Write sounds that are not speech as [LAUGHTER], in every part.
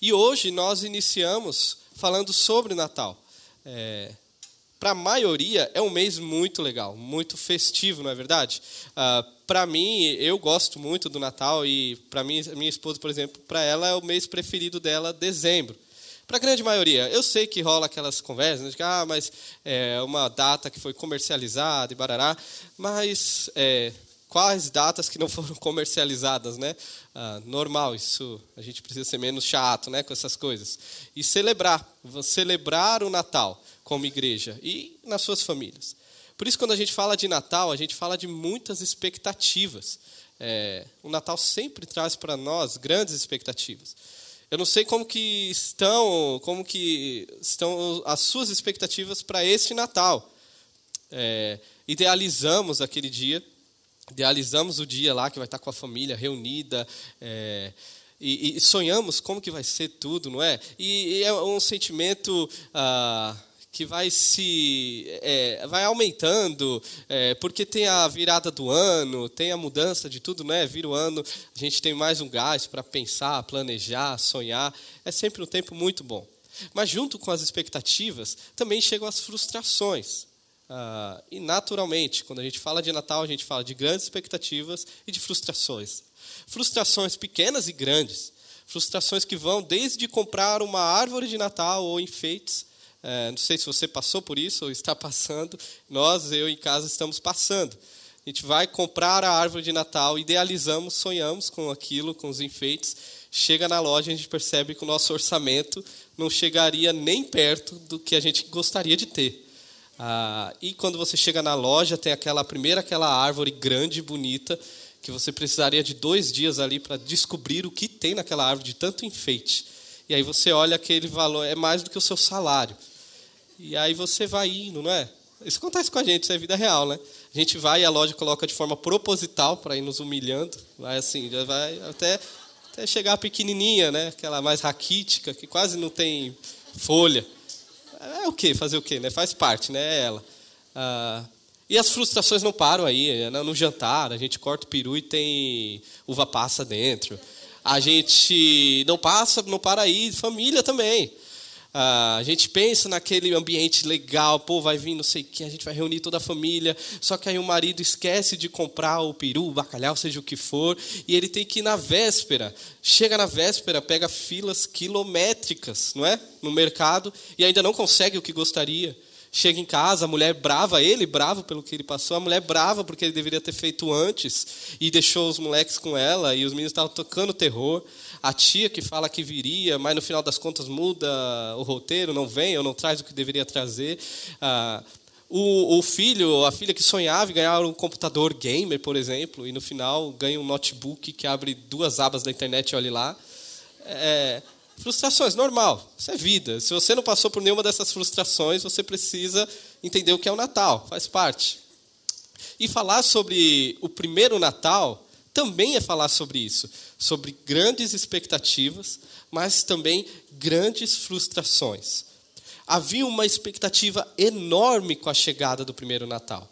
E hoje nós iniciamos falando sobre Natal. É, para a maioria é um mês muito legal, muito festivo, não é verdade? Ah, para mim, eu gosto muito do Natal e para minha esposa, por exemplo, para ela é o mês preferido dela, dezembro. Para a grande maioria, eu sei que rola aquelas conversas, né, de ah, mas é uma data que foi comercializada e barará, mas é, quais datas que não foram [LAUGHS] comercializadas, né? Ah, normal, isso a gente precisa ser menos chato, né, com essas coisas. E celebrar, celebrar o Natal como igreja e nas suas famílias. Por isso, quando a gente fala de Natal, a gente fala de muitas expectativas. É, o Natal sempre traz para nós grandes expectativas. Eu não sei como que estão, como que estão as suas expectativas para este Natal. É, idealizamos aquele dia, idealizamos o dia lá que vai estar com a família reunida. É, e, e, sonhamos como que vai ser tudo, não é? E, e é um sentimento ah, que vai se é, vai aumentando, é, porque tem a virada do ano, tem a mudança de tudo, né? Vira o ano, a gente tem mais um gás para pensar, planejar, sonhar. É sempre um tempo muito bom. Mas junto com as expectativas, também chegam as frustrações. Ah, e naturalmente, quando a gente fala de Natal, a gente fala de grandes expectativas e de frustrações. Frustrações pequenas e grandes. Frustrações que vão desde comprar uma árvore de Natal ou enfeites, é, não sei se você passou por isso ou está [LAUGHS] passando. Nós, eu em casa, estamos passando. A gente vai comprar a árvore de Natal, idealizamos, sonhamos com aquilo, com os enfeites. Chega na loja, a gente percebe que o nosso orçamento não chegaria nem perto do que a gente gostaria de ter. Ah, e quando você chega na loja, tem aquela primeira aquela árvore grande e bonita que você precisaria de dois dias ali para descobrir o que tem naquela árvore de tanto enfeite. E aí você olha aquele valor, é mais do que o seu salário. E aí você vai indo, não é? Isso acontece com a gente, isso é vida real, né? A gente vai e a loja coloca de forma proposital para ir nos humilhando, vai assim, já vai até, até chegar a pequenininha, né? Aquela mais raquítica, que quase não tem folha. É o quê? Fazer o quê? Né? Faz parte, né? É ela. Ah, e as frustrações não param aí. Né? No jantar, a gente corta o peru e tem uva passa dentro. A gente não passa, não para aí, família também. Ah, a gente pensa naquele ambiente legal, pô, vai vir não sei o que, a gente vai reunir toda a família, só que aí o marido esquece de comprar o peru, o bacalhau, seja o que for, e ele tem que ir na véspera. Chega na véspera, pega filas quilométricas, não é? No mercado, e ainda não consegue o que gostaria. Chega em casa, a mulher brava, ele bravo pelo que ele passou, a mulher brava porque ele deveria ter feito antes e deixou os moleques com ela e os meninos estavam tocando terror. A tia que fala que viria, mas no final das contas muda o roteiro, não vem ou não traz o que deveria trazer. Ah, o, o, filho, a filha que sonhava em ganhar um computador gamer, por exemplo, e no final ganha um notebook que abre duas abas da internet e olha lá. É, Frustrações, normal, isso é vida. Se você não passou por nenhuma dessas frustrações, você precisa entender o que é o Natal, faz parte. E falar sobre o primeiro Natal também é falar sobre isso, sobre grandes expectativas, mas também grandes frustrações. Havia uma expectativa enorme com a chegada do primeiro Natal.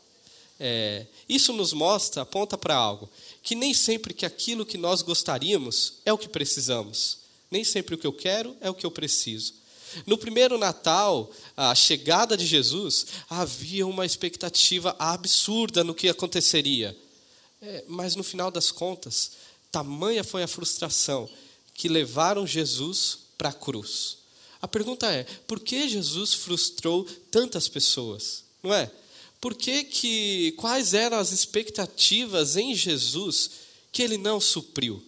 É, isso nos mostra, aponta para algo, que nem sempre que aquilo que nós gostaríamos é o que precisamos. Nem sempre o que eu quero é o que eu preciso. No primeiro Natal, a chegada de Jesus, havia uma expectativa absurda no que aconteceria. É, mas no final das contas, tamanha foi a frustração que levaram Jesus para a cruz. A pergunta é: por que Jesus frustrou tantas pessoas? Não é? Por que, que quais eram as expectativas em Jesus que ele não supriu?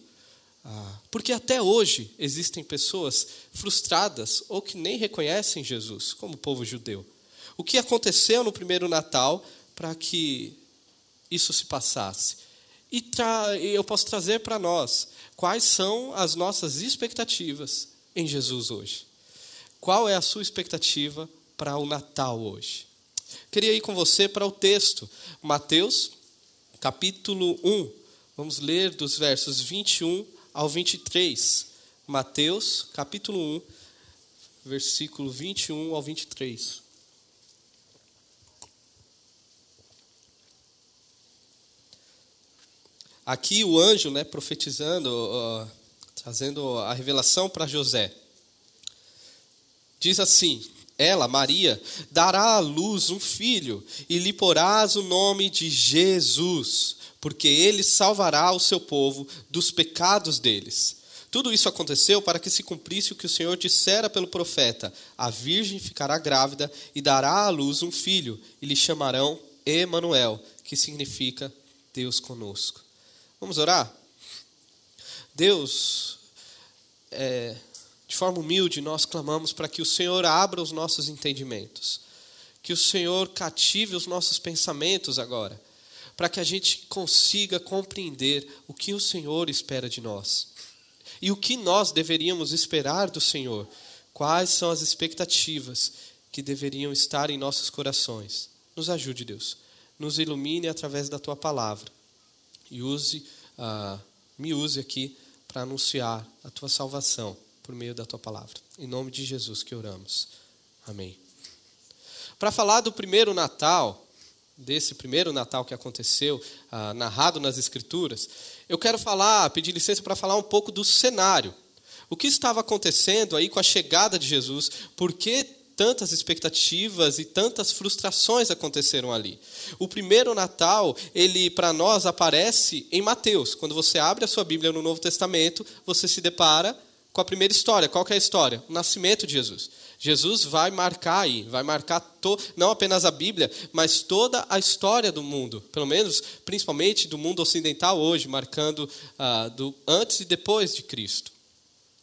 Porque até hoje existem pessoas frustradas ou que nem reconhecem Jesus como povo judeu. O que aconteceu no primeiro Natal para que isso se passasse? E eu posso trazer para nós quais são as nossas expectativas em Jesus hoje. Qual é a sua expectativa para o Natal hoje? Queria ir com você para o texto, Mateus, capítulo 1. Vamos ler dos versos 21 ao 23. Mateus, capítulo 1, versículo 21 ao 23. Aqui o anjo, né, profetizando, trazendo a revelação para José. diz assim: Ela, Maria, dará à luz um filho e lhe porás o nome de Jesus, porque ele salvará o seu povo dos pecados deles. Tudo isso aconteceu para que se cumprisse o que o Senhor dissera pelo profeta: A virgem ficará grávida e dará à luz um filho, e lhe chamarão Emanuel, que significa Deus conosco. Vamos orar? Deus, é, de forma humilde, nós clamamos para que o Senhor abra os nossos entendimentos, que o Senhor cative os nossos pensamentos agora, para que a gente consiga compreender o que o Senhor espera de nós e o que nós deveríamos esperar do Senhor, quais são as expectativas que deveriam estar em nossos corações. Nos ajude, Deus, nos ilumine através da tua palavra e use, uh, me use aqui para anunciar a tua salvação por meio da tua palavra. Em nome de Jesus que oramos. Amém. Para falar do primeiro Natal, desse primeiro Natal que aconteceu, ah, narrado nas Escrituras, eu quero falar, pedir licença para falar um pouco do cenário. O que estava acontecendo aí com a chegada de Jesus? Por que tantas expectativas e tantas frustrações aconteceram ali? O primeiro Natal, ele para nós aparece em Mateus. Quando você abre a sua Bíblia no Novo Testamento, você se depara com a primeira história. Qual é a história? O nascimento de Jesus. Jesus vai marcar aí, vai marcar to, não apenas a Bíblia, mas toda a história do mundo, pelo menos, principalmente do mundo ocidental hoje, marcando ah, do antes e depois de Cristo.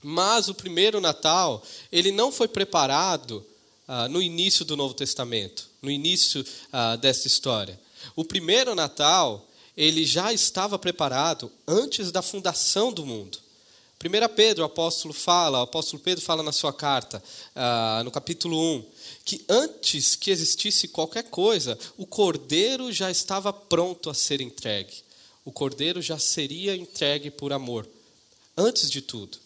Mas o primeiro Natal, ele não foi preparado ah, no início do Novo Testamento, no início ah, dessa história. O primeiro Natal, ele já estava preparado antes da fundação do mundo. 1 Pedro, o apóstolo fala, o apóstolo Pedro fala na sua carta, uh, no capítulo 1, que antes que existisse qualquer coisa, o cordeiro já estava pronto a ser entregue. O cordeiro já seria entregue por amor, antes de tudo.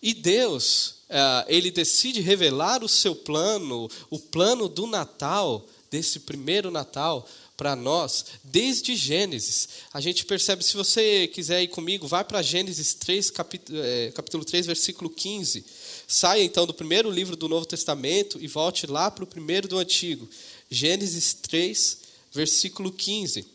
E Deus, uh, ele decide revelar o seu plano, o plano do Natal, desse primeiro Natal, para nós desde Gênesis. A gente percebe, se você quiser ir comigo, vai para Gênesis 3, capítulo, é, capítulo 3, versículo 15. Saia então do primeiro livro do Novo Testamento e volte lá para o primeiro do Antigo. Gênesis 3, versículo 15.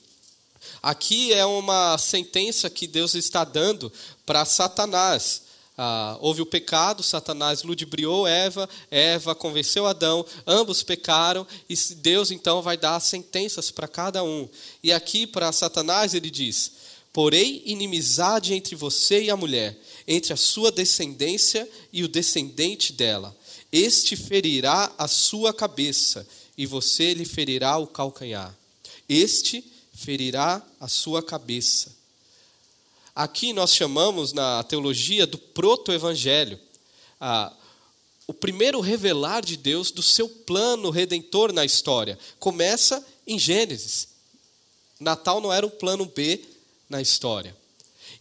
Aqui é uma sentença que Deus está dando para Satanás. Ah, houve o pecado, Satanás ludibriou Eva, Eva convenceu Adão, ambos pecaram, e Deus então vai dar sentenças para cada um. E aqui para Satanás ele diz: Porém, inimizade entre você e a mulher, entre a sua descendência e o descendente dela. Este ferirá a sua cabeça, e você lhe ferirá o calcanhar. Este ferirá a sua cabeça Aqui nós chamamos na teologia do proto-evangelho. Ah, o primeiro revelar de Deus do seu plano redentor na história. Começa em Gênesis. Natal não era um plano B na história.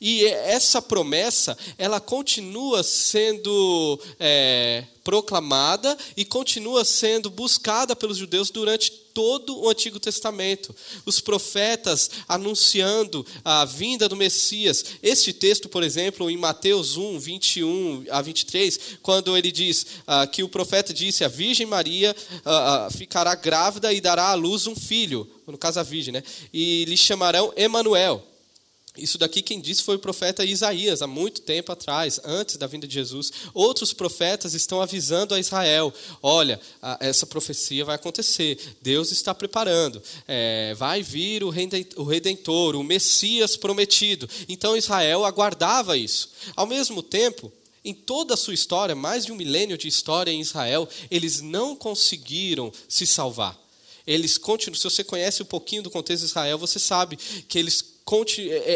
E essa promessa, ela continua sendo é, proclamada e continua sendo buscada pelos judeus durante todo o Antigo Testamento. Os profetas anunciando a vinda do Messias. Este texto, por exemplo, em Mateus 1, 21 a 23, quando ele diz ah, que o profeta disse: A Virgem Maria ah, ah, ficará grávida e dará à luz um filho, no caso a Virgem, né? E lhe chamarão Emanuel isso daqui quem disse foi o profeta Isaías, há muito tempo atrás, antes da vinda de Jesus. Outros profetas estão avisando a Israel: olha, essa profecia vai acontecer, Deus está preparando, é, vai vir o redentor, o Messias prometido. Então Israel aguardava isso. Ao mesmo tempo, em toda a sua história, mais de um milênio de história em Israel, eles não conseguiram se salvar. Eles continuam, se você conhece um pouquinho do contexto de Israel, você sabe que eles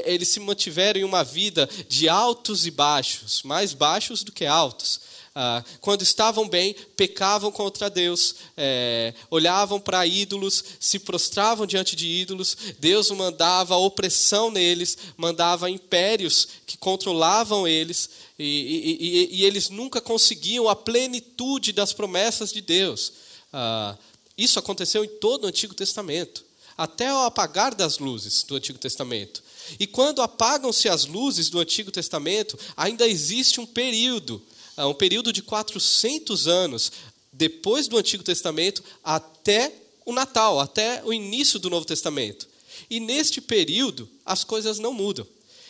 eles se mantiveram em uma vida de altos e baixos, mais baixos do que altos. Ah, quando estavam bem, pecavam contra Deus, é, olhavam para ídolos, se prostravam diante de ídolos, Deus mandava opressão neles, mandava impérios que controlavam eles, e, e, e, e eles nunca conseguiam a plenitude das promessas de Deus. Ah, isso aconteceu em todo o Antigo Testamento até o apagar das luzes do Antigo Testamento. E quando apagam-se as luzes do Antigo Testamento, ainda existe um período, ah, um período de 400 anos depois do Antigo Testamento até o Natal, até o início do Novo Testamento. E neste período, as coisas não mudam.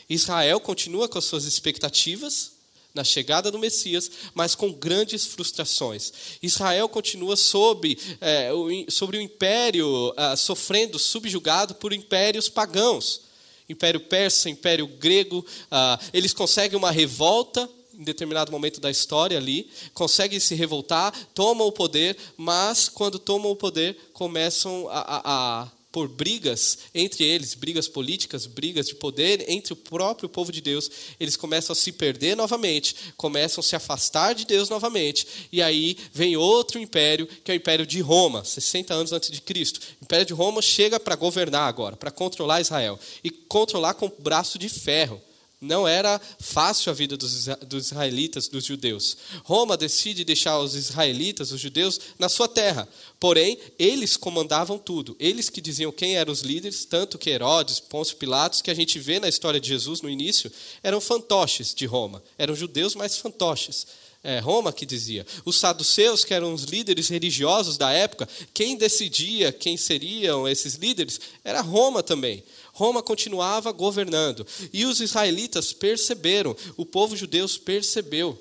Israel continua com as suas expectativas na chegada do Messias, mas com grandes frustrações. Israel continua sob, é, o, sobre o império, ah, sofrendo, subjugado por impérios pagãos. Império persa, Império grego, ah, eles conseguem uma revolta em determinado momento da história ali, conseguem se revoltar, tomam o poder, mas quando tomam o poder, começam a, a, a por brigas entre eles, brigas políticas, brigas de poder entre o próprio povo de Deus, eles começam a se perder novamente, começam a se afastar de Deus novamente, e aí vem outro império, que é o Império de Roma, 60 anos antes de Cristo. O Império de Roma chega para governar agora, para controlar Israel, e controlar com braço de ferro. Não era fácil a vida dos, israelitas, dos judeus. Roma decide deixar os israelitas, os judeus, na sua terra. Porém, eles comandavam tudo. Eles que diziam quem eram os líderes, tanto que Herodes, Pôncio Pilatos, que a gente vê na história de Jesus no início, eram fantoches de Roma. Eram judeus, mas fantoches. É, Roma que dizia. Os saduceus, que eram os líderes religiosos da época, quem decidia quem seriam esses líderes era Roma também. Roma continuava governando. E os israelitas perceberam, o povo judeu percebeu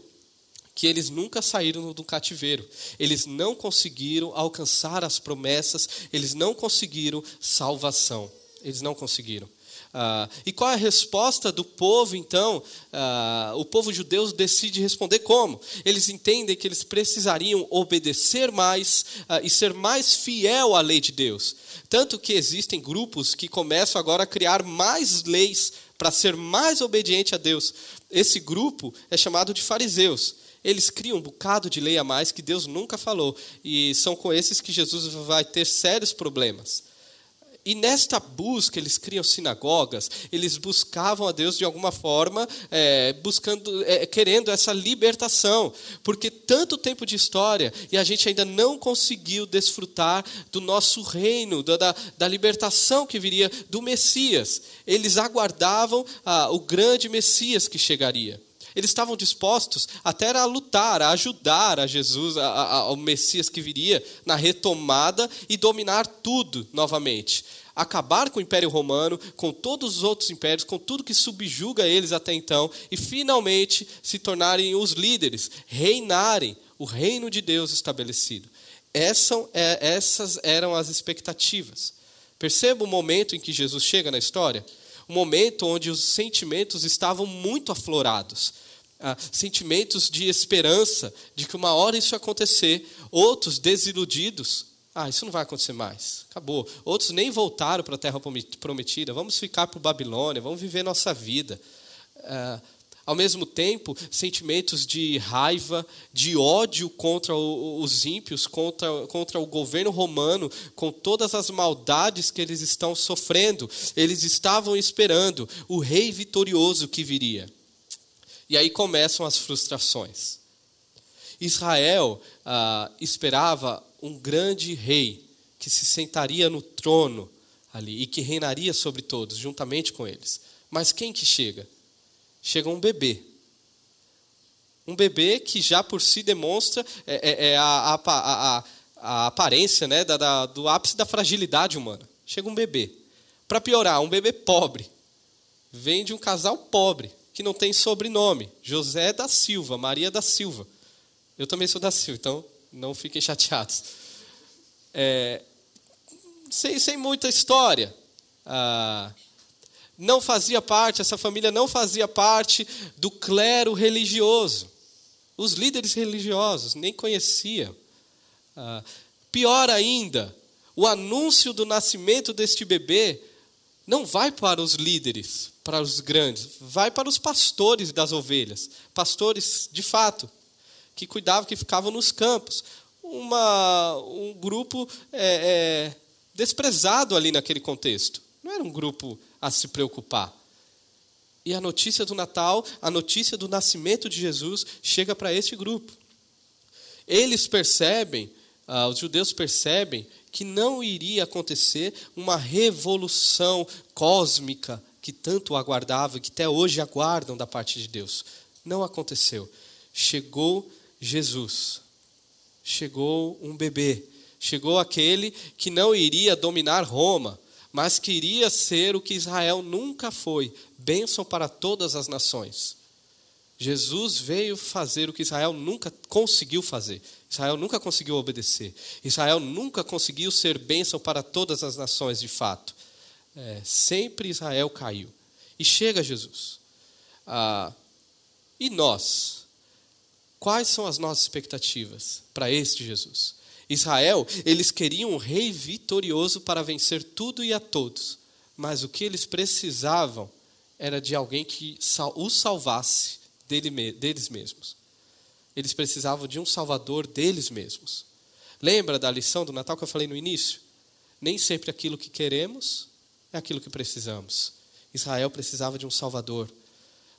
que eles nunca saíram do cativeiro. Eles não conseguiram alcançar as promessas, eles não conseguiram salvação. Eles não conseguiram. Ah, e qual é a resposta do povo, então? Ah, o povo judeu decide responder como? Eles entendem que eles precisariam obedecer mais ah, e ser mais fiel à lei de Deus. Tanto que existem grupos que começam agora a criar mais leis para ser mais obediente a Deus. Esse grupo é chamado de fariseus. Eles criam um bocado de lei a mais que Deus nunca falou. E são com esses que Jesus vai ter sérios problemas. E nesta busca, eles criam sinagogas, eles buscavam a Deus de alguma forma, é, buscando, é, querendo essa libertação, porque tanto tempo de história e a gente ainda não conseguiu desfrutar do nosso reino, da, da libertação que viria do Messias. Eles aguardavam ah, o grande Messias que chegaria. Eles estavam dispostos até a lutar, a ajudar a Jesus, a, a, ao Messias que viria na retomada e dominar tudo novamente acabar com o Império Romano, com todos os outros impérios, com tudo que subjuga eles até então, e finalmente se tornarem os líderes, reinarem o reino de Deus estabelecido. É, essas eram as expectativas. Perceba o momento em que Jesus chega na história? Um momento onde os sentimentos estavam muito aflorados. Ah, sentimentos de esperança, de que uma hora isso ia acontecer, outros desiludidos, ah, isso não vai acontecer mais. Acabou. Outros nem voltaram para a terra prometida. Vamos ficar para Babilônia, vamos viver nossa vida. É, ao mesmo tempo, sentimentos de raiva, de ódio contra os ímpios, contra, contra o governo romano, com todas as maldades que eles estão sofrendo. Eles estavam esperando o rei vitorioso que viria. E aí começam as frustrações. Israel ah, esperava um grande rei que se sentaria no trono ali e que reinaria sobre todos, juntamente com eles. Mas quem que chega? Chega um bebê. Um bebê que já por si demonstra é, é, é a, a, a, a, aparência né, da, da, do ápice da fragilidade humana. Chega um bebê. Para piorar, um bebê pobre. Vem de um casal pobre, que não tem sobrenome. José da Silva, Maria da Silva. Eu também sou da Silva, então não fiquem chateados. É, sem, sem muita história. Ah, não fazia parte, essa família não fazia parte do clero religioso. Os líderes religiosos nem conheciam. Ah, pior ainda, o anúncio do nascimento deste bebê não vai para os líderes, para os grandes, vai para os pastores das ovelhas, pastores de fato, que cuidavam, que ficavam nos campos. Uma, um grupo é, é, desprezado ali naquele contexto. Não era um grupo a se preocupar. E a notícia do Natal, a notícia do nascimento de Jesus, chega para este grupo. Eles percebem, ah, os judeus percebem, que não iria acontecer uma revolução cósmica que tanto aguardavam, que até hoje aguardam da parte de Deus. Não aconteceu. Chegou Jesus. chegou um bebê. Chegou aquele que não iria dominar Roma, mas queria ser o que Israel nunca foi bênção para todas as nações. Jesus veio fazer o que Israel nunca conseguiu fazer. Israel nunca conseguiu obedecer. Israel nunca conseguiu ser bênção para todas as nações, de fato. É, sempre Israel caiu. E chega Jesus. Ah, e nós? Quais são as nossas expectativas para este Jesus? Israel, eles queriam um rei vitorioso para vencer tudo e a todos, mas o que eles precisavam era de alguém que os salvasse deles mesmos. Eles precisavam de um salvador deles mesmos. Lembra da lição do Natal que eu falei no início? Nem sempre aquilo que queremos é aquilo que precisamos. Israel precisava de um salvador,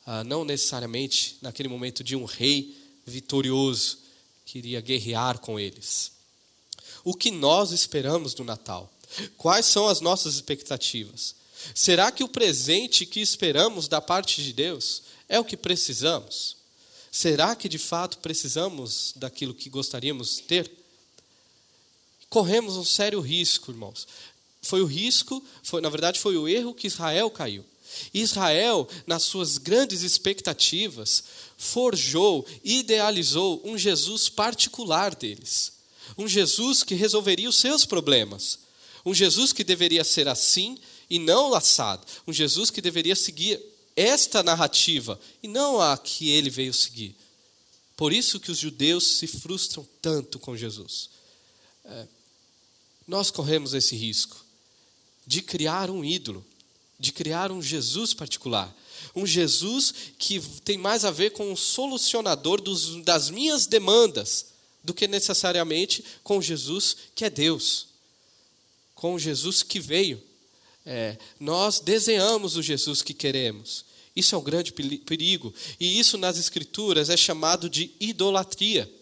ah, não necessariamente naquele momento de um rei vitorioso que iria guerrear com eles. O que nós esperamos do Natal? Quais são as nossas expectativas? Será que o presente que esperamos da parte de Deus é o que precisamos? Será que de fato precisamos daquilo que gostaríamos de ter? Corremos um sério risco, irmãos. Foi o risco, foi, na verdade, foi o erro que Israel caiu. Israel, nas suas grandes expectativas, forjou, idealizou um Jesus particular deles. Um Jesus que resolveria os seus problemas. Um Jesus que deveria ser assim e não assado. Um Jesus que deveria seguir esta narrativa e não a que ele veio seguir. Por isso que os judeus se frustram tanto com Jesus. É, nós corremos esse risco de criar um ídolo, de criar um Jesus particular. Um Jesus que tem mais a ver com o solucionador dos, das minhas demandas do que necessariamente com Jesus que é Deus, com Jesus que veio. É, nós desenhamos o Jesus que queremos, isso é um grande perigo. E isso nas Escrituras é chamado de idolatria.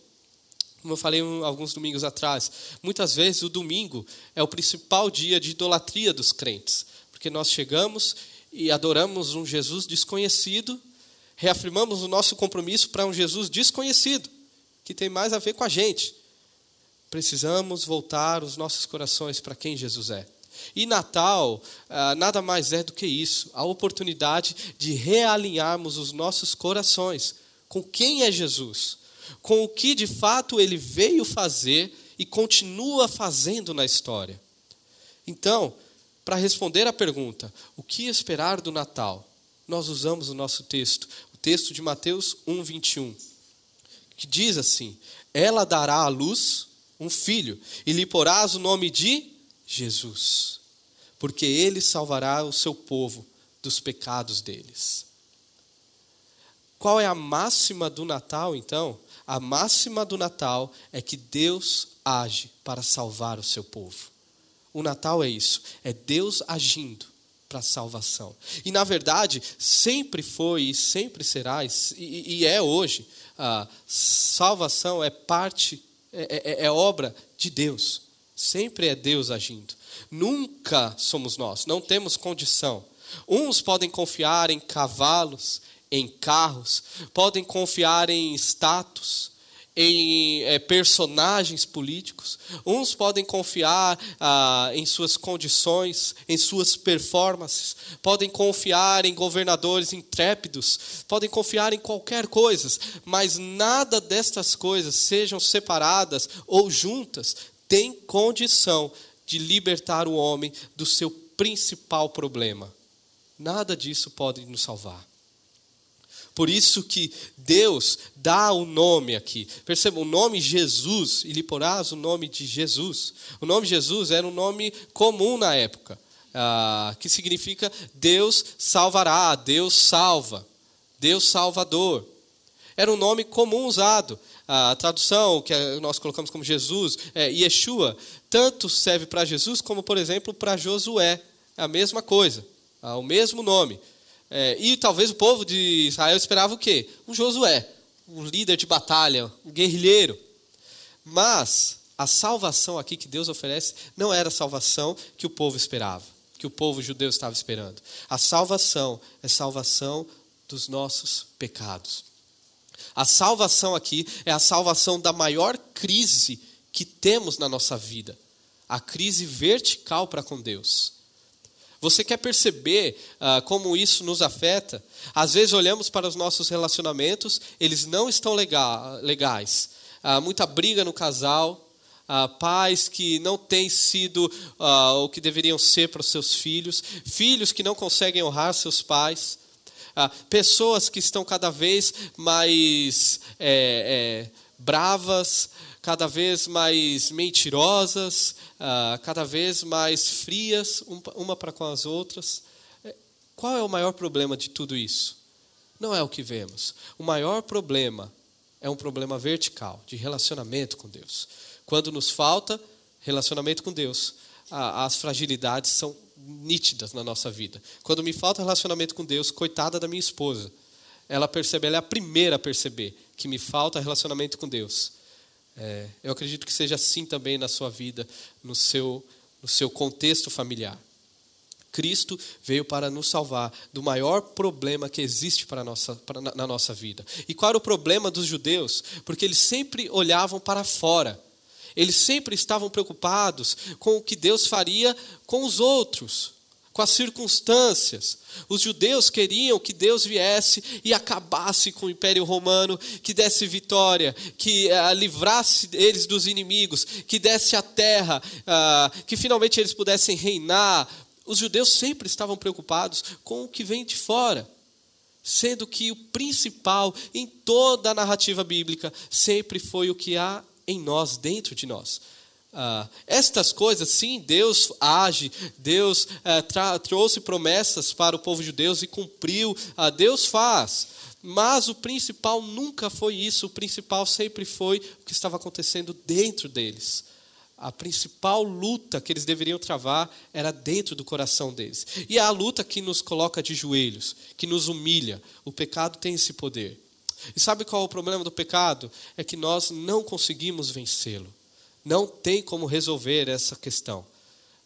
Como eu falei alguns domingos atrás, muitas vezes o domingo é o principal dia de idolatria dos crentes, porque nós chegamos e adoramos um Jesus desconhecido, reafirmamos o nosso compromisso para um Jesus desconhecido, que tem mais a ver com a gente. Precisamos voltar os nossos corações para quem Jesus é. E Natal ah, nada mais é do que isso a oportunidade de realinharmos os nossos corações com quem é Jesus, com o que de fato ele veio fazer e continua fazendo na história. Então, para responder à pergunta, o que esperar do Natal? Nós usamos o nosso texto, o texto de Mateus 1, 21, que diz assim: Ela dará à luz um filho, e lhe porás o nome de Jesus, porque ele salvará o seu povo dos pecados deles. Qual é a máxima do Natal, então? A máxima do Natal é que Deus age para salvar o seu povo. O Natal é isso, é Deus agindo para a salvação. E na verdade, sempre foi e sempre será, e, e é hoje, a salvação é parte, é, é, é obra de Deus. Sempre é Deus agindo. Nunca somos nós, não temos condição. Uns podem confiar em cavalos, em carros, podem confiar em status, em é, personagens políticos, uns podem confiar ah, em suas condições, em suas performances, podem confiar em governadores intrépidos, podem confiar em qualquer coisa, mas nada destas coisas sejam separadas ou juntas tem condição de libertar o homem do seu principal problema. Nada disso pode nos salvar. Por isso que Deus dá o nome aqui. Perceba, o nome Jesus, e lhe porás o nome de Jesus. O nome Jesus era um nome comum na época, ah, que significa Deus salvará, Deus salva, Deus salvador. Era um nome comum usado a tradução que nós colocamos como Jesus, é Yeshua, tanto serve para Jesus como, por exemplo, para Josué. É a mesma coisa, é o mesmo nome. É, e talvez o povo de Israel esperava o quê? Um Josué, um líder de batalha, um guerrilheiro. Mas a salvação aqui que Deus oferece não era a salvação que o povo esperava, que o povo judeu estava esperando. A salvação é salvação dos nossos pecados. A salvação aqui é a salvação da maior crise que temos na nossa vida a crise vertical para com Deus. Você quer perceber ah, como isso nos afeta? Às vezes olhamos para os nossos relacionamentos, eles não estão legal, legais. Ah, muita briga no casal, ah, pais que não têm sido ah, o que deveriam ser para os seus filhos, filhos que não conseguem honrar seus pais, ah, pessoas que estão cada vez mais é, é, bravas, cada vez mais mentirosas, uh, cada vez mais frias uma para com as outras. É, qual é o maior problema de tudo isso? Não é o que vemos. O maior problema é um problema vertical, de relacionamento com Deus. Quando nos falta relacionamento com Deus, as fragilidades são nítidas na nossa vida. Quando me falta relacionamento com Deus, coitada da minha esposa. Ela percebe, ela é a primeira a perceber que me falta relacionamento com Deus. É, eu acredito que seja assim também na sua vida, no seu, no seu contexto familiar. Cristo veio para nos salvar do maior problema que existe para nossa, para, na, na nossa vida. E qual era o problema dos judeus? Porque eles sempre olhavam para fora. Eles sempre estavam preocupados com o que Deus faria com os outros com as circunstâncias. Os judeus queriam que Deus viesse e acabasse com o Império Romano, que desse vitória, que uh, livrasse eles dos inimigos, que desse a terra, uh, que finalmente eles pudessem reinar. Os judeus sempre estavam preocupados com o que vem de fora. Sendo que o principal em toda a narrativa bíblica sempre foi o que há em nós, dentro de nós. Ah, estas coisas, sim, Deus age, Deus ah, trouxe promessas para o povo de Deus e cumpriu, ah, Deus faz. Mas o principal nunca foi isso, o principal sempre foi o que estava acontecendo dentro deles. A principal luta que eles deveriam travar era dentro do coração deles. E é a luta que nos coloca de joelhos, que nos humilha. O pecado tem esse poder. E sabe qual é o problema do pecado? É que nós não conseguimos vencê-lo não tem como resolver essa questão.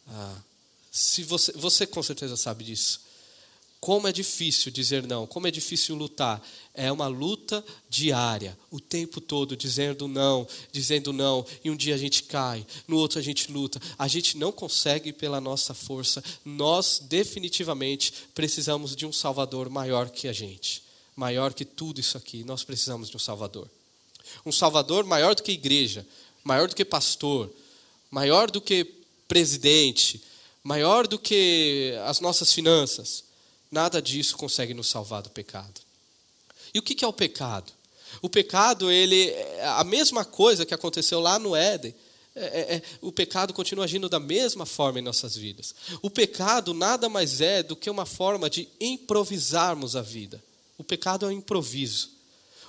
Ah, se você, você com certeza sabe disso. Como é difícil dizer não, como é difícil lutar. É uma luta diária, o tempo todo dizendo não, dizendo não, e um dia a gente cai, no outro a gente luta. A gente não consegue pela nossa força. Nós definitivamente precisamos de um Salvador maior que a gente, maior que tudo isso aqui. Nós precisamos de um Salvador. Um Salvador maior do que a igreja, maior do que pastor, maior do que presidente, maior do que as nossas finanças. Nada disso consegue nos salvar do pecado. E o que é o pecado? O pecado, ele é a mesma coisa que aconteceu lá no Éden. É, é, é, o pecado continua agindo da mesma forma em nossas vidas. O pecado nada mais é do que uma forma de improvisarmos a vida. O pecado é um improviso.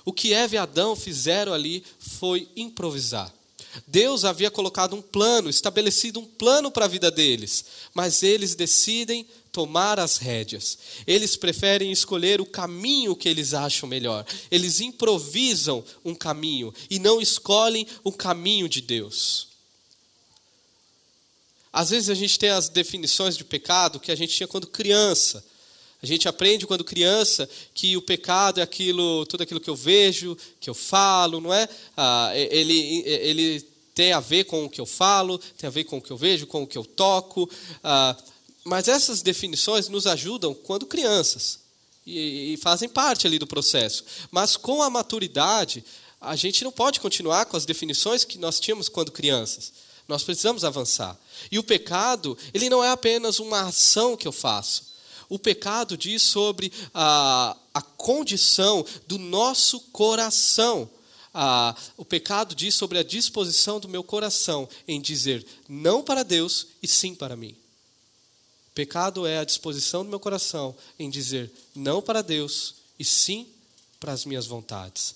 O que Eva e Adão fizeram ali foi improvisar. Deus havia colocado um plano, estabelecido um plano para a vida deles, mas eles decidem tomar as rédeas. Eles preferem escolher o caminho que eles acham melhor. Eles improvisam um caminho e não escolhem o caminho de Deus. Às vezes a gente tem as definições de pecado que a gente tinha quando criança. A gente aprende quando criança que o pecado é aquilo, tudo aquilo que eu vejo, que eu falo, não é? Ah, ele, ele tem a ver com o que eu falo, tem a ver com o que eu vejo, com o que eu toco. Ah, mas essas definições nos ajudam quando crianças e, e fazem parte ali do processo. Mas com a maturidade, a gente não pode continuar com as definições que nós tínhamos quando crianças. Nós precisamos avançar. E o pecado, ele não é apenas uma ação que eu faço o pecado diz sobre a, a condição do nosso coração. Ah, o pecado diz sobre a disposição do meu coração em dizer não para Deus e sim para mim. O pecado é a disposição do meu coração em dizer não para Deus e sim para as minhas vontades.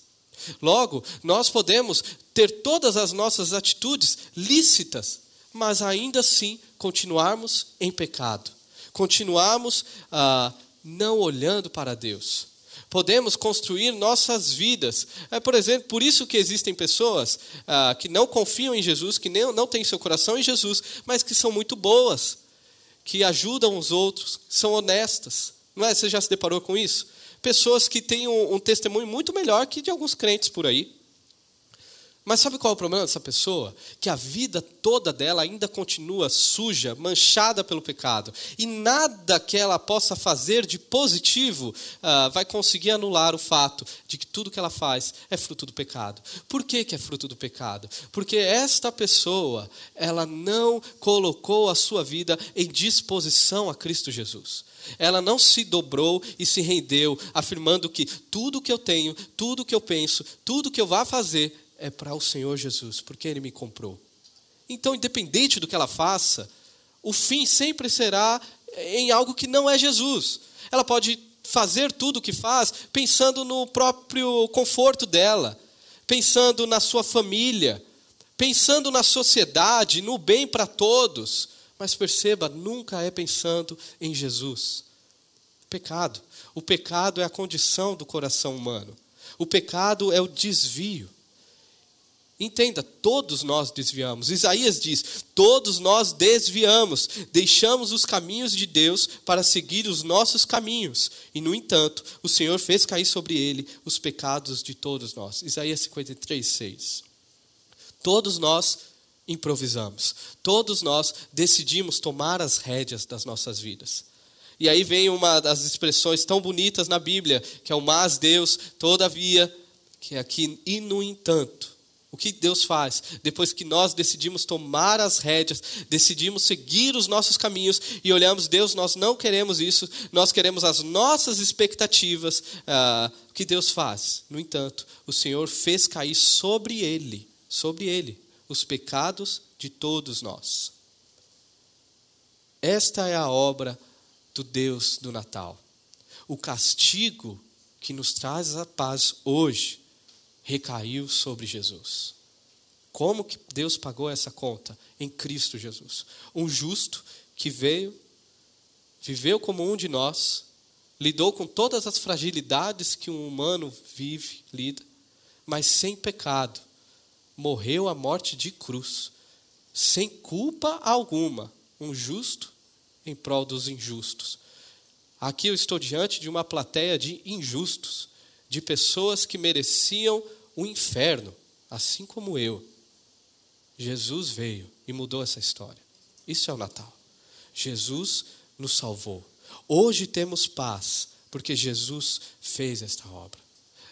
Logo, nós podemos ter todas as nossas atitudes lícitas, mas ainda assim continuarmos em pecado continuarmos ah, não olhando para Deus. Podemos construir nossas vidas. É, por exemplo, por isso que existem pessoas ah, que não confiam em Jesus, que nem, não têm seu coração em Jesus, mas que são muito boas, que ajudam os outros, são honestas. Não é? Você já se deparou com isso? pessoas que têm um, um testemunho muito melhor que de alguns crentes por aí. Mas sabe qual é o problema dessa pessoa? Que a vida toda dela ainda continua suja, manchada pelo pecado. E nada que ela possa fazer de positivo uh, vai conseguir anular o fato de que tudo que ela faz é fruto do pecado. Por que, que é fruto do pecado? Porque esta pessoa, ela não colocou a sua vida em disposição a Cristo Jesus. Ela não se dobrou e se rendeu, afirmando que tudo que eu tenho, tudo que eu penso, tudo que eu vá fazer é para o Senhor Jesus, porque Ele me comprou. Então, independente do que ela faça, o fim sempre será em algo que não é Jesus. Ela pode fazer tudo o que faz pensando no próprio conforto dela, pensando na sua família, pensando na sociedade, no bem para todos. Mas perceba, nunca é pensando em Jesus. Pecado. O pecado é a condição do coração humano. O pecado é o desvio. Entenda, todos nós desviamos. Isaías diz: todos nós desviamos, deixamos os caminhos de Deus para seguir os nossos caminhos. E, no entanto, o Senhor fez cair sobre ele os pecados de todos nós. Isaías 53, 6. Todos nós improvisamos, todos nós decidimos tomar as rédeas das nossas vidas. E aí vem uma das expressões tão bonitas na Bíblia, que é o mas Deus, todavia, que é aqui, e no entanto. O que Deus faz? Depois que nós decidimos tomar as rédeas, decidimos seguir os nossos caminhos e olhamos, Deus, nós não queremos isso, nós queremos as nossas expectativas. Ah, o que Deus faz? No entanto, o Senhor fez cair sobre ele, sobre ele, os pecados de todos nós. Esta é a obra do Deus do Natal. O castigo que nos traz a paz hoje recaiu sobre Jesus. Como que Deus pagou essa conta? Em Cristo Jesus. Um justo que veio, viveu como um de nós, lidou com todas as fragilidades que um humano vive, lida, mas sem pecado. Morreu a morte de cruz, sem culpa alguma. Um justo em prol dos injustos. Aqui eu estou diante de uma plateia de injustos, de pessoas que mereciam o inferno, assim como eu. Jesus veio e mudou essa história. Isso é o Natal. Jesus nos salvou. Hoje temos paz, porque Jesus fez esta obra.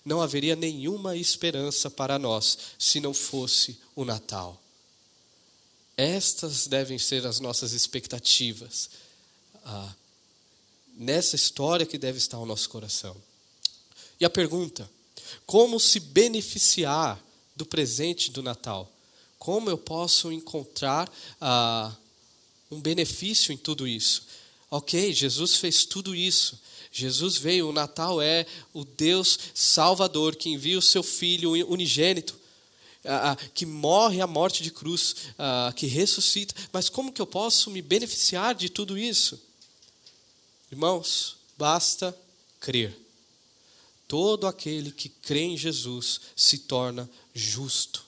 Não haveria nenhuma esperança para nós se não fosse o Natal. Estas devem ser as nossas expectativas. Ah, nessa história que deve estar o nosso coração. E a pergunta: como se beneficiar do presente do Natal? Como eu posso encontrar ah, um benefício em tudo isso? Ok, Jesus fez tudo isso. Jesus veio, o Natal é o Deus Salvador que envia o seu Filho unigênito, ah, ah, que morre a morte de cruz, ah, que ressuscita. Mas como que eu posso me beneficiar de tudo isso? Irmãos, basta crer. Todo aquele que crê em Jesus se torna justo.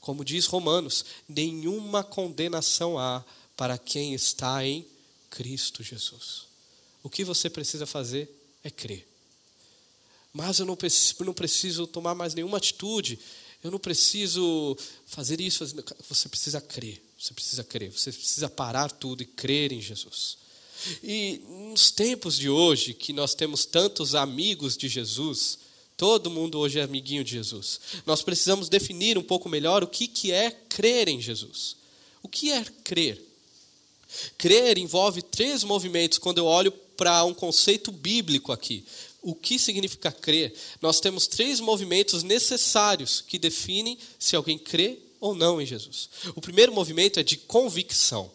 Como diz Romanos, nenhuma condenação há para quem está em Cristo Jesus. O que você precisa fazer é crer. Mas eu não preciso, não preciso tomar mais nenhuma atitude, eu não preciso fazer isso. Você precisa crer, você precisa crer, você precisa parar tudo e crer em Jesus. E nos tempos de hoje, que nós temos tantos amigos de Jesus, todo mundo hoje é amiguinho de Jesus, nós precisamos definir um pouco melhor o que, que é crer em Jesus. O que é crer? Crer envolve três movimentos quando eu olho para um conceito bíblico aqui. O que significa crer? Nós temos três movimentos necessários que definem se alguém crê ou não em Jesus. O primeiro movimento é de convicção.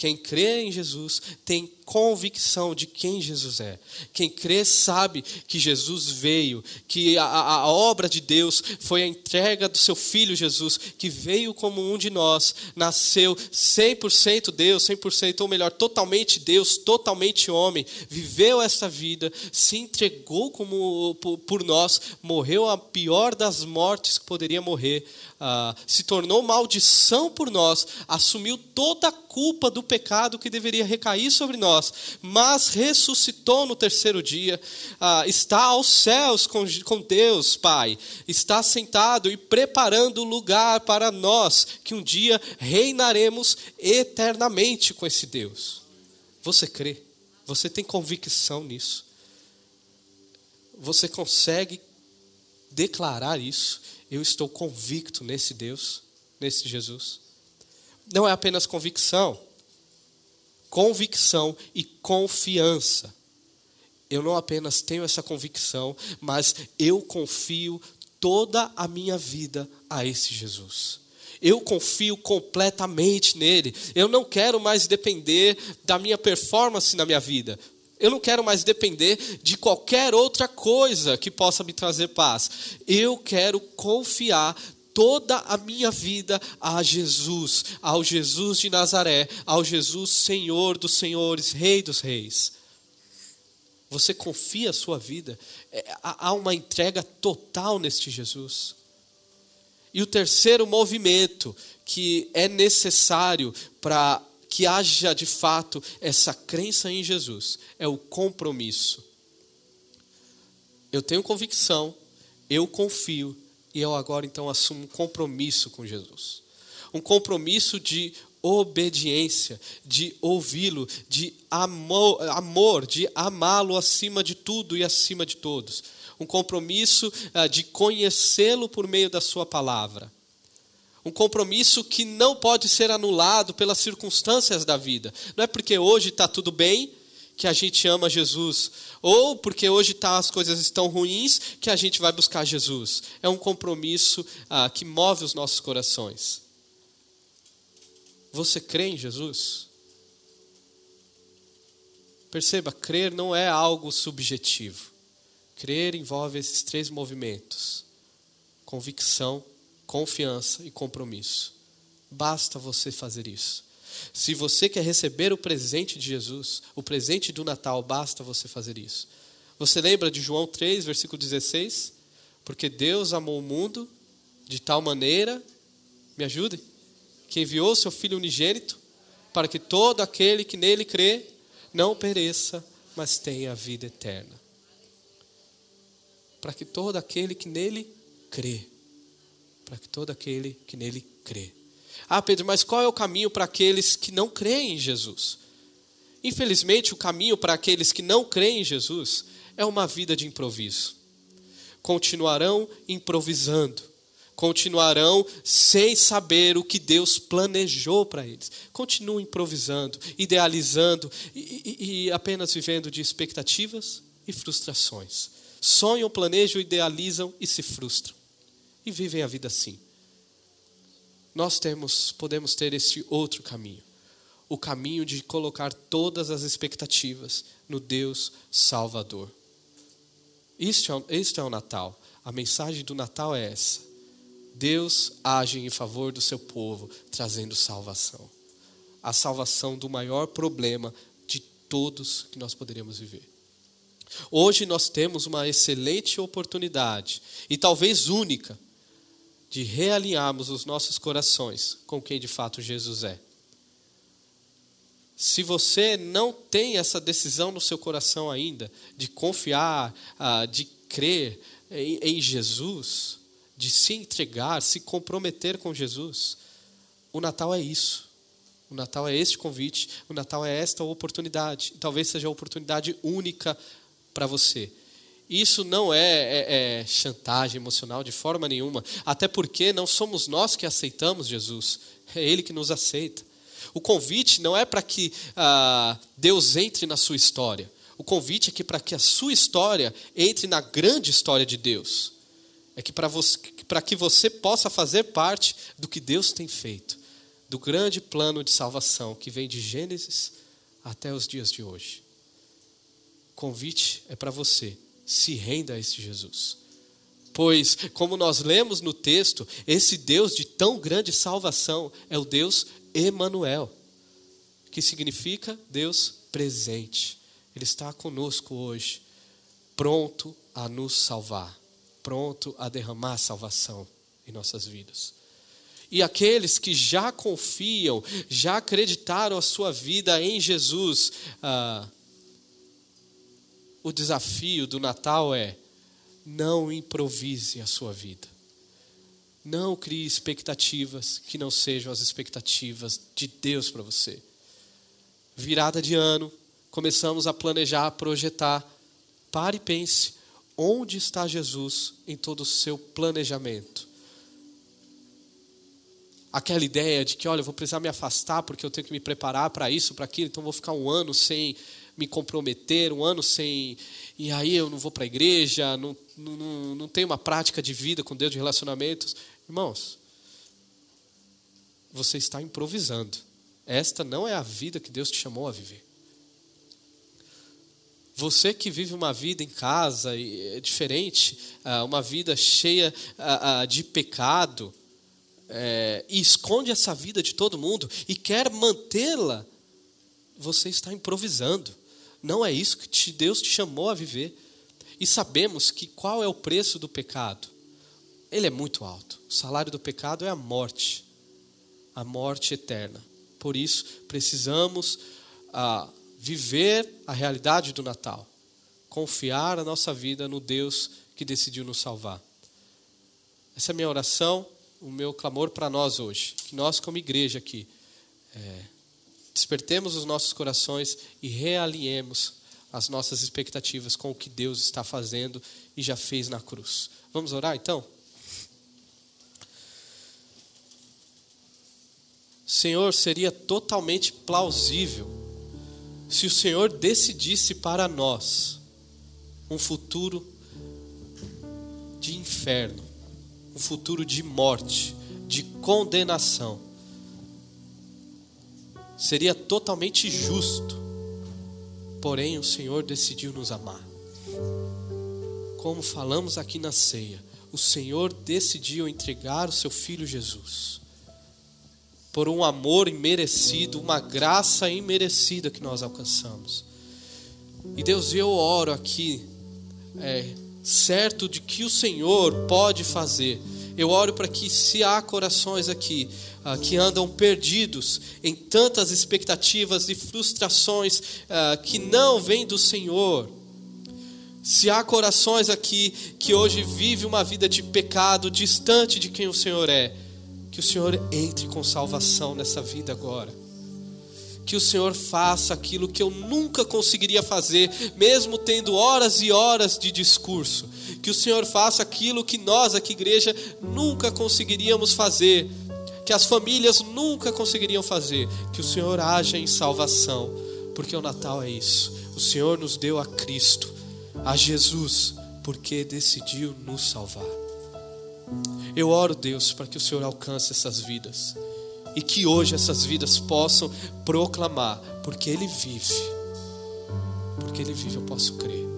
Quem crê em Jesus tem convicção de quem Jesus é. Quem crê sabe que Jesus veio, que a, a, obra de Deus foi a entrega do seu Filho Jesus, que veio como um de nós, nasceu 100% Deus, 100%, ou melhor, totalmente Deus, totalmente homem, viveu essa vida, se entregou como por, nós, morreu a pior das mortes que poderia morrer, uh, se tornou maldição por nós, assumiu toda a culpa do pecado que deveria recair sobre nós, mas ressuscitou no terceiro dia, ah, está aos céus com, com Deus, Pai, está sentado e preparando lugar para nós, que um dia reinaremos eternamente com esse Deus. Você crê? Você tem convicção nisso? Você consegue declarar isso? Eu estou convicto nesse Deus, nesse Jesus. Não é apenas convicção, convicção e confiança. Eu não apenas tenho essa convicção, mas eu confio toda a minha vida a esse Jesus. Eu confio completamente nele. Eu não quero mais depender da minha performance na minha vida. Eu não quero mais depender de qualquer outra coisa que possa me trazer paz. Eu quero confiar toda a minha vida a Jesus, ao Jesus de Nazaré, ao Jesus Senhor dos Senhores, Rei dos Reis. Você confia a sua vida? É, há uma entrega total neste Jesus. E o terceiro movimento que é necessário para que haja de fato essa crença em Jesus é o compromisso. Eu tenho convicção, eu confio e eu agora então assumo um compromisso com Jesus. Um compromisso de obediência, de ouvi-lo, de amor, amor de amá-lo acima de tudo e acima de todos. Um compromisso uh, de conhecê-lo por meio da sua palavra um compromisso que não pode ser anulado pelas circunstâncias da vida. Não é porque hoje está tudo bem que a gente ama Jesus, ou porque hoje tá, as coisas estão ruins que a gente vai buscar Jesus. É um compromisso ah, que move os nossos corações. Você crê em Jesus? Perceba, crer não é algo subjetivo. Crer envolve esses três movimentos: convicção, confiança e compromisso. Basta você fazer isso. Se você quer receber o presente de Jesus, o presente do Natal, basta você fazer isso. Você lembra de João 3, versículo 16? Porque Deus amou o mundo de tal maneira, me ajude, que enviou seu Filho unigênito, para que todo aquele que nele crê não pereça, mas tenha a vida eterna. Para que todo aquele que nele crê para que todo aquele que nele crê. Ah, Pedro, mas qual é o caminho para aqueles que não creem em Jesus? Infelizmente, o caminho para aqueles que não creem em Jesus é uma vida de improviso. Continuarão improvisando, continuarão sem saber o que Deus planejou para eles. Continuam improvisando, idealizando e, e, e apenas vivendo de expectativas e frustrações. Sonham, planejam, idealizam e se frustram e vivem a vida assim. Nós temos, podemos ter este outro caminho, o caminho de colocar todas as expectativas no Deus Salvador. Isto é, isto é o Natal. A mensagem do Natal é essa. Deus age em favor do seu povo, trazendo salvação. A salvação do maior problema de todos que nós poderíamos viver. Hoje nós temos uma excelente oportunidade, e talvez única, de realinharmos os nossos corações com quem de fato Jesus é. Se você não tem essa decisão no seu coração ainda, de confiar, ah, de crer em Jesus, de se entregar, se comprometer com Jesus, o Natal é isso. O Natal é este convite, o Natal é esta oportunidade. Talvez seja a oportunidade única para você isso não é, é, é, chantagem emocional de forma nenhuma, até porque não somos nós que aceitamos Jesus, é Ele que nos aceita. O convite não é para que ah, Deus entre na sua história, o convite é que para que a sua história entre na grande história de Deus, é que para você, que você possa fazer parte do que Deus tem feito, do grande plano de salvação que vem de Gênesis até os dias de hoje. O convite é para você se renda a esse Jesus. Pois, como nós lemos no texto, esse Deus de tão grande salvação é o Deus Emanuel, que significa Deus presente. Ele está conosco hoje, pronto a nos salvar, pronto a derramar salvação em nossas vidas. E aqueles que já confiam, já acreditaram a sua vida em Jesus, ah, o desafio do Natal é: não improvise a sua vida. Não crie expectativas que não sejam as expectativas de Deus para você. Virada de ano, começamos a planejar, projetar. Pare e pense: onde está Jesus em todo o seu planejamento? Aquela ideia de que, olha, eu vou precisar me afastar porque eu tenho que me preparar para isso, para aquilo, então vou ficar um ano sem me comprometer, um ano sem. E aí eu não vou para a igreja, não, não, não tenho uma prática de vida com Deus, de relacionamentos. Irmãos, você está improvisando. Esta não é a vida que Deus te chamou a viver. Você que vive uma vida em casa é diferente, ah, uma vida cheia ah, ah, de pecado, é, e esconde essa vida de todo mundo e quer mantê-la, você está improvisando. Não é isso que Deus te chamou a viver. E sabemos que qual é o preço do pecado? Ele é muito alto. O salário do pecado é a morte, a morte eterna. Por isso, precisamos ah, viver a realidade do Natal, confiar a nossa vida no Deus que decidiu nos salvar. Essa é a minha oração, o meu clamor para nós hoje. Que nós, como igreja aqui, é, despertemos os nossos corações e realinhemos as nossas expectativas com o que Deus está fazendo e já fez na cruz. Vamos orar então? Senhor, seria totalmente plausível se o Senhor decidisse para nós um futuro de inferno, um futuro de morte, de condenação seria totalmente justo. Porém, o Senhor decidiu nos amar. Como falamos aqui na ceia, o Senhor decidiu entregar o seu filho Jesus. Por um amor imerecido, uma graça imerecida que nós alcançamos. E Deus, eu oro aqui, é, certo de que o Senhor pode fazer. Eu oro para que, se há corações aqui ah, que andam perdidos em tantas expectativas e frustrações ah, que não vêm do Senhor. Se há corações aqui que hoje vivem uma vida de pecado distante de quem o Senhor é, que o Senhor entre com salvação nessa vida agora. Que o Senhor faça aquilo que eu nunca conseguiria fazer, mesmo tendo horas e horas de discurso. Que o Senhor faça aquilo que nós, aqui, igreja, nunca conseguiríamos fazer, que as famílias nunca conseguiriam fazer, que o Senhor haja em salvação, porque o Natal é isso. O Senhor nos deu a Cristo, a Jesus, porque decidiu nos salvar. Eu oro, Deus, para que o Senhor alcance essas vidas e que hoje essas vidas possam proclamar, porque Ele vive. Porque Ele vive, eu posso crer.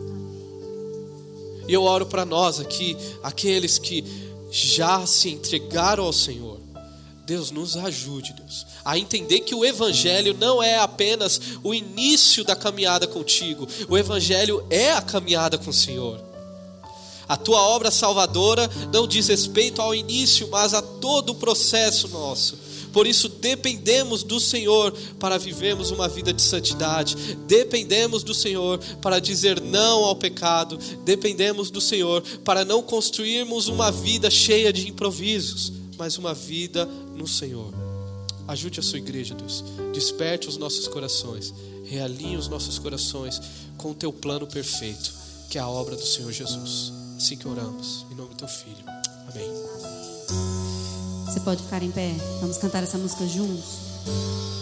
E eu oro para nós aqui, aqueles que já se entregaram ao Senhor, Deus nos ajude, Deus, a entender que o Evangelho não é apenas o início da caminhada contigo, o Evangelho é a caminhada com o Senhor. A tua obra salvadora não diz respeito ao início, mas a todo o processo nosso. Por isso dependemos do Senhor para vivermos uma vida de santidade. Dependemos do Senhor para dizer não ao pecado. Dependemos do Senhor para não construirmos uma vida cheia de improvisos, mas uma vida no Senhor. Ajude a sua igreja, Deus. Desperte os nossos corações. Realinhe os nossos corações com o teu plano perfeito, que é a obra do Senhor Jesus. Assim que oramos, em nome do teu filho. Amém. Você pode ficar em pé. Vamos cantar essa música juntos.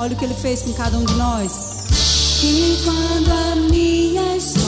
Olha o que ele fez com cada um de nós. E quando a minha história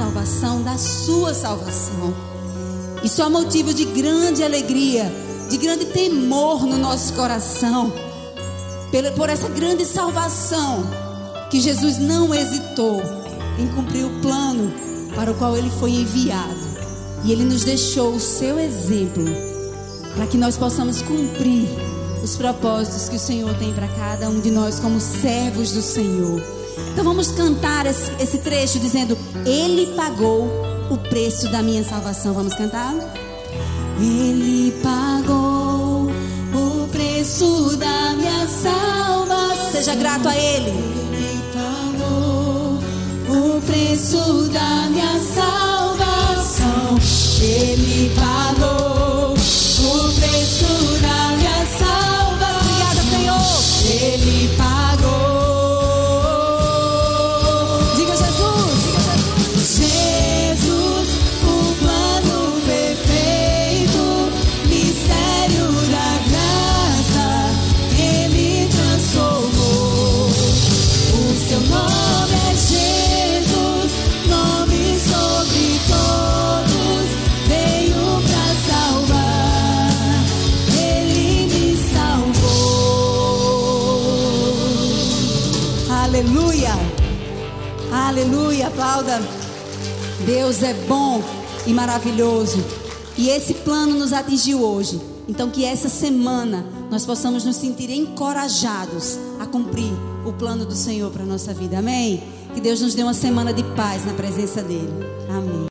salvação, da sua salvação. Isso é motivo de grande alegria, de grande temor no nosso coração, por essa grande salvação que Jesus não hesitou em cumprir o plano para o qual ele foi enviado. E ele nos deixou o seu exemplo para que nós possamos cumprir os propósitos que o Senhor tem para cada um de nós como servos do Senhor. Então vamos cantar esse, trecho dizendo: Ele pagou o preço da minha salvação. Vamos cantar? Ele pagou o preço da minha salvação. Seja grato a Ele. Ele pagou o preço da minha salvação. Ele pagou. Deus é bom e maravilhoso. E esse plano nos atingiu hoje. Então, que essa semana nós possamos nos sentir encorajados a cumprir o plano do Senhor para a nossa vida. Amém? Que Deus nos dê uma semana de paz na presença dEle. Amém.